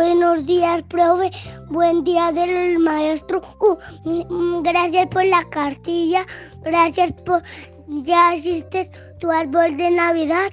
Buenos días, profe. Buen día del maestro. Uh, mm, gracias por la cartilla. Gracias por... Ya asistes tu árbol de Navidad.